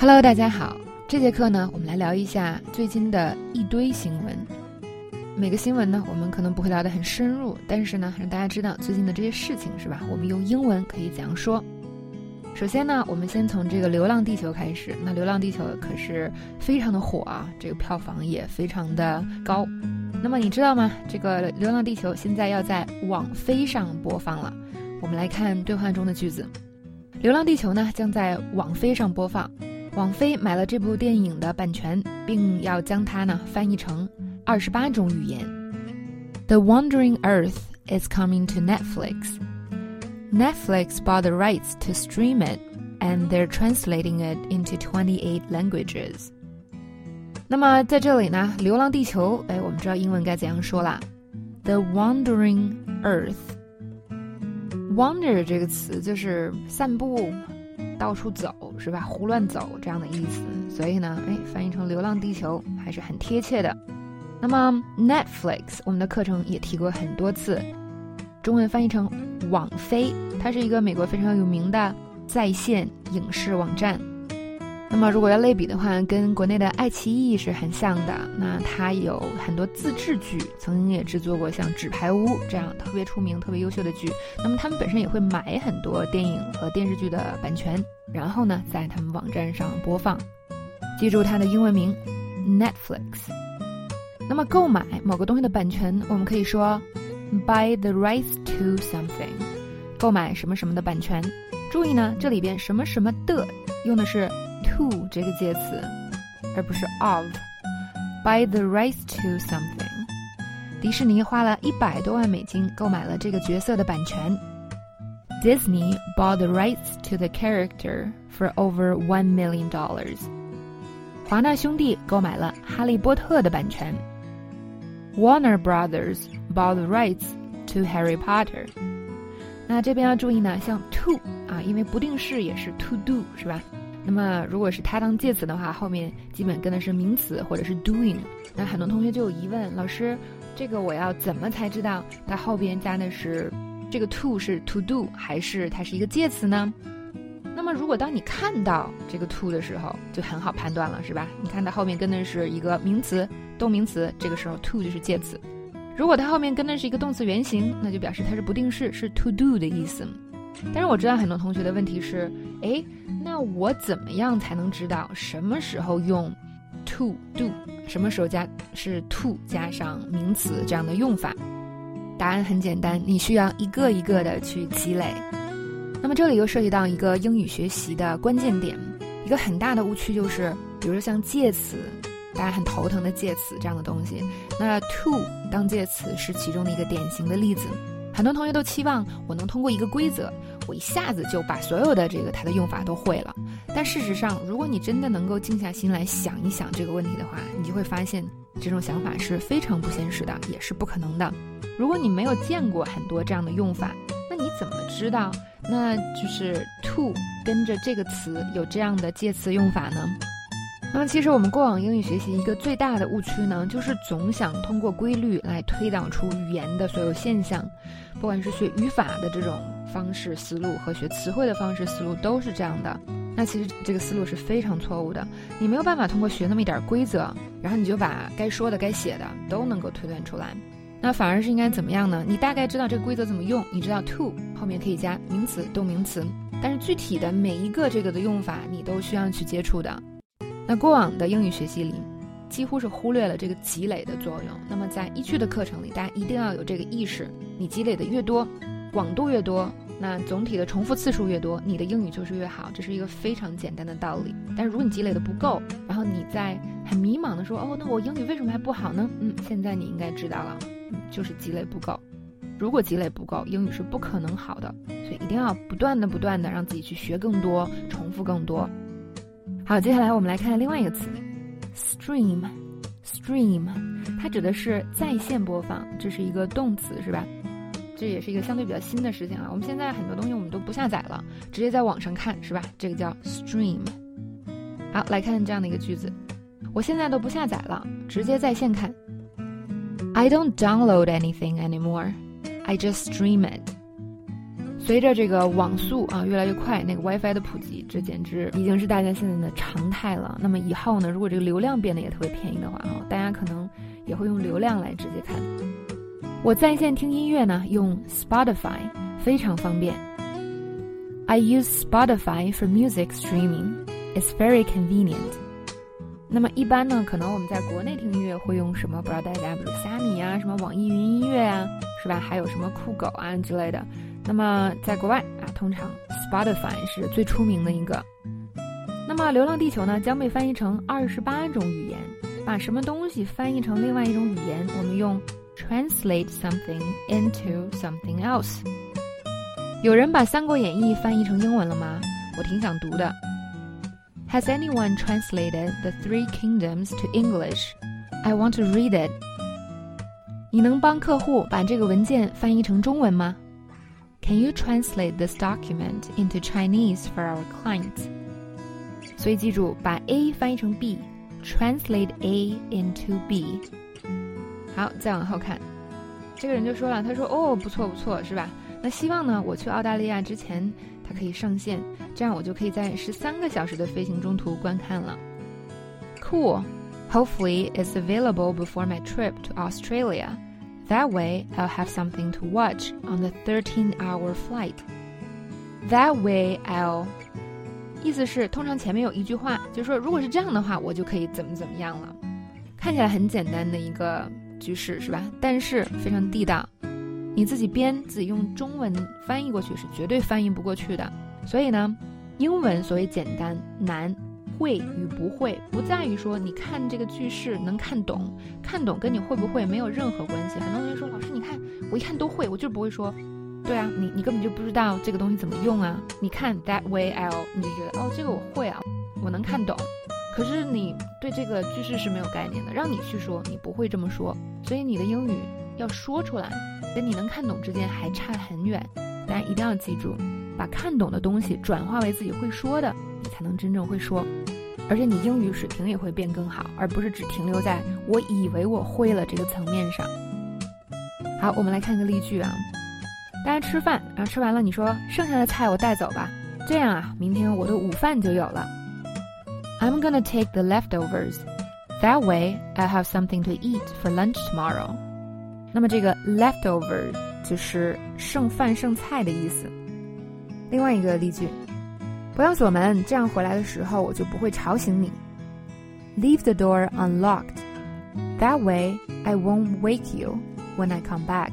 Hello，大家好。这节课呢，我们来聊一下最近的一堆新闻。每个新闻呢，我们可能不会聊得很深入，但是呢，让大家知道最近的这些事情，是吧？我们用英文可以怎样说？首先呢，我们先从这个《流浪地球》开始。那《流浪地球》可是非常的火啊，这个票房也非常的高。那么你知道吗？这个《流浪地球》现在要在网飞上播放了。我们来看对话中的句子：《流浪地球》呢将在网飞上播放。网飞买了这部电影的版权，并要将它呢翻译成二十八种语言。The Wandering Earth is coming to Netflix. Netflix bought the rights to stream it, and they're translating it into twenty-eight languages. 那么在这里呢，《流浪地球》哎，我们知道英文该怎样说啦？The Wandering Earth. Wander 这个词就是散步。 到处走是吧？胡乱走这样的意思，所以呢，哎，翻译成《流浪地球》还是很贴切的。那么 Netflix，我们的课程也提过很多次，中文翻译成网飞，它是一个美国非常有名的在线影视网站。那么如果要类比的话，跟国内的爱奇艺是很像的。那它有很多自制剧，曾经也制作过像《纸牌屋》这样特别出名、特别优秀的剧。那么他们本身也会买很多电影和电视剧的版权，然后呢，在他们网站上播放。记住它的英文名：Netflix。那么购买某个东西的版权，我们可以说 buy the rights to something，购买什么什么的版权。注意呢，这里边什么什么的用的是。to 这个介词，而不是 of。Buy the rights to something。迪士尼花了一百多万美金购买了这个角色的版权。Disney bought the rights to the character for over one million dollars。华纳兄弟购买了《哈利波特》的版权。Warner Brothers bought the rights to Harry Potter。那这边要注意呢，像 to 啊，因为不定式也是 to do，是吧？ 那么，如果是它当介词的话，后面基本跟的是名词或者是 doing。那很多同学就有疑问，老师，这个我要怎么才知道它后边加的是这个 to 是 to do 还是它是一个介词呢？那么，如果当你看到这个 to 的时候，就很好判断了，是吧？你看它后面跟的是一个名词、动名词，这个时候 to 就是介词。如果它后面跟的是一个动词原形，那就表示它是不定式，是 to do 的意思。但是我知道很多同学的问题是，哎，那我怎么样才能知道什么时候用 to do，什么时候加是 to 加上名词这样的用法？答案很简单，你需要一个一个的去积累。那么这里又涉及到一个英语学习的关键点，一个很大的误区就是，比如说像介词，大家很头疼的介词这样的东西，那 to 当介词是其中的一个典型的例子。很多同学都期望我能通过一个规则，我一下子就把所有的这个它的用法都会了。但事实上，如果你真的能够静下心来想一想这个问题的话，你就会发现这种想法是非常不现实的，也是不可能的。如果你没有见过很多这样的用法，那你怎么知道那就是 to 跟着这个词有这样的介词用法呢？那么，其实我们过往英语学习一个最大的误区呢，就是总想通过规律来推导出语言的所有现象，不管是学语法的这种方式思路和学词汇的方式思路都是这样的。那其实这个思路是非常错误的。你没有办法通过学那么一点规则，然后你就把该说的、该写的都能够推断出来。那反而是应该怎么样呢？你大概知道这个规则怎么用，你知道 to 后面可以加名词、动名词，但是具体的每一个这个的用法，你都需要去接触的。那过往的英语学习里，几乎是忽略了这个积累的作用。那么在一区的课程里，大家一定要有这个意识：你积累的越多，广度越多，那总体的重复次数越多，你的英语就是越好。这是一个非常简单的道理。但是如果你积累的不够，然后你在很迷茫的说：“哦，那我英语为什么还不好呢？”嗯，现在你应该知道了，就是积累不够。如果积累不够，英语是不可能好的。所以一定要不断的、不断的让自己去学更多，重复更多。好，接下来我们来看另外一个词，stream。stream，它指的是在线播放，这是一个动词，是吧？这也是一个相对比较新的事情啊。我们现在很多东西我们都不下载了，直接在网上看，是吧？这个叫 stream。好，来看这样的一个句子，我现在都不下载了，直接在线看。I don't download anything anymore. I just stream it. 随着这个网速啊越来越快，那个 WiFi 的普及，这简直已经是大家现在的常态了。那么以后呢，如果这个流量变得也特别便宜的话啊，大家可能也会用流量来直接看。我在线听音乐呢，用 Spotify 非常方便。I use Spotify for music streaming. It's very convenient. 那么一般呢，可能我们在国内听音乐会用什么？不知道大家，比如虾米啊，什么网易云音乐啊，是吧？还有什么酷狗啊之类的。那么在国外啊，通常 Spotify 是最出名的一个。那么《流浪地球》呢，将被翻译成二十八种语言。把什么东西翻译成另外一种语言，我们用 translate something into something else。有人把《三国演义》翻译成英文了吗？我挺想读的。Has anyone translated The Three Kingdoms to English? I want to read it. 你能帮客户把这个文件翻译成中文吗 ？Can you translate this document into Chinese for our client? 所以记住，把 A 翻译成 B，translate A into B。好，再往后看，这个人就说了，他说：“哦，不错不错，是吧？那希望呢，我去澳大利亚之前。”它可以上线，这样我就可以在十三个小时的飞行中途观看了。Cool. Hopefully, it's available before my trip to Australia. That way, I'll have something to watch on the 13-hour flight. That way, I'll 意思是通常前面有一句话，就是说如果是这样的话，我就可以怎么怎么样了。看起来很简单的一个句式是吧？但是非常地道。你自己编，自己用中文翻译过去是绝对翻译不过去的。所以呢，英文所谓简单难，会与不会不在于说你看这个句式能看懂，看懂跟你会不会没有任何关系。很多同学说，老师你看我一看都会，我就不会说。对啊，你你根本就不知道这个东西怎么用啊。你看 that way il 你就觉得哦这个我会啊，我能看懂。可是你对这个句式是没有概念的，让你去说，你不会这么说。所以你的英语要说出来。跟你能看懂之间还差很远，大家一定要记住，把看懂的东西转化为自己会说的，才能真正会说，而且你英语水平也会变更好，而不是只停留在我以为我会了这个层面上。好，我们来看个例句啊，大家吃饭，然后吃完了，你说剩下的菜我带走吧，这样啊，明天我的午饭就有了。I'm gonna take the leftovers. That way, I have something to eat for lunch tomorrow. 那么这个 leftover 就是剩饭剩菜的意思。另外一个例句，不要锁门，这样回来的时候我就不会吵醒你。Leave the door unlocked. That way I won't wake you when I come back.